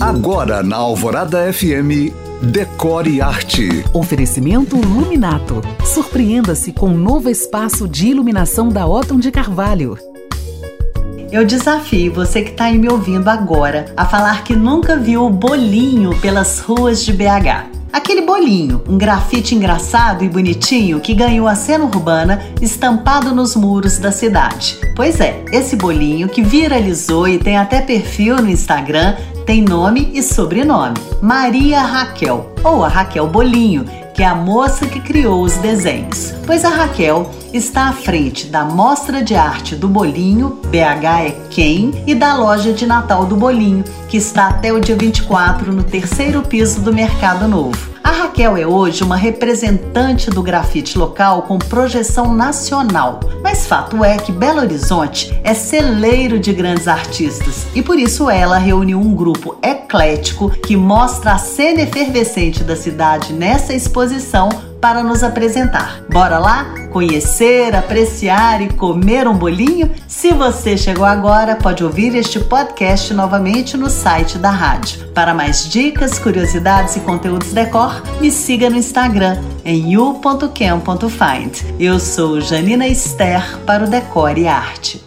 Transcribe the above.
Agora na Alvorada FM, Decore Arte. Oferecimento Luminato. Surpreenda-se com um novo espaço de iluminação da Otton de Carvalho. Eu desafio você que está aí me ouvindo agora a falar que nunca viu o bolinho pelas ruas de BH. Aquele bolinho, um grafite engraçado e bonitinho que ganhou a cena urbana estampado nos muros da cidade. Pois é, esse bolinho que viralizou e tem até perfil no Instagram tem nome e sobrenome: Maria Raquel, ou a Raquel Bolinho, que é a moça que criou os desenhos. Pois a Raquel está à frente da Mostra de Arte do Bolinho, BH é quem, e da loja de Natal do Bolinho, que está até o dia 24 no terceiro piso do Mercado Novo. Raquel é hoje uma representante do grafite local com projeção nacional, mas fato é que Belo Horizonte é celeiro de grandes artistas. E por isso ela reuniu um grupo eclético que mostra a cena efervescente da cidade nessa exposição para nos apresentar. Bora lá conhecer, apreciar e comer um bolinho? Se você chegou agora, pode ouvir este podcast novamente no site da rádio. Para mais dicas, curiosidades e conteúdos decor, me siga no Instagram em you.cam.find. Eu sou Janina Esther para o Decore e Arte.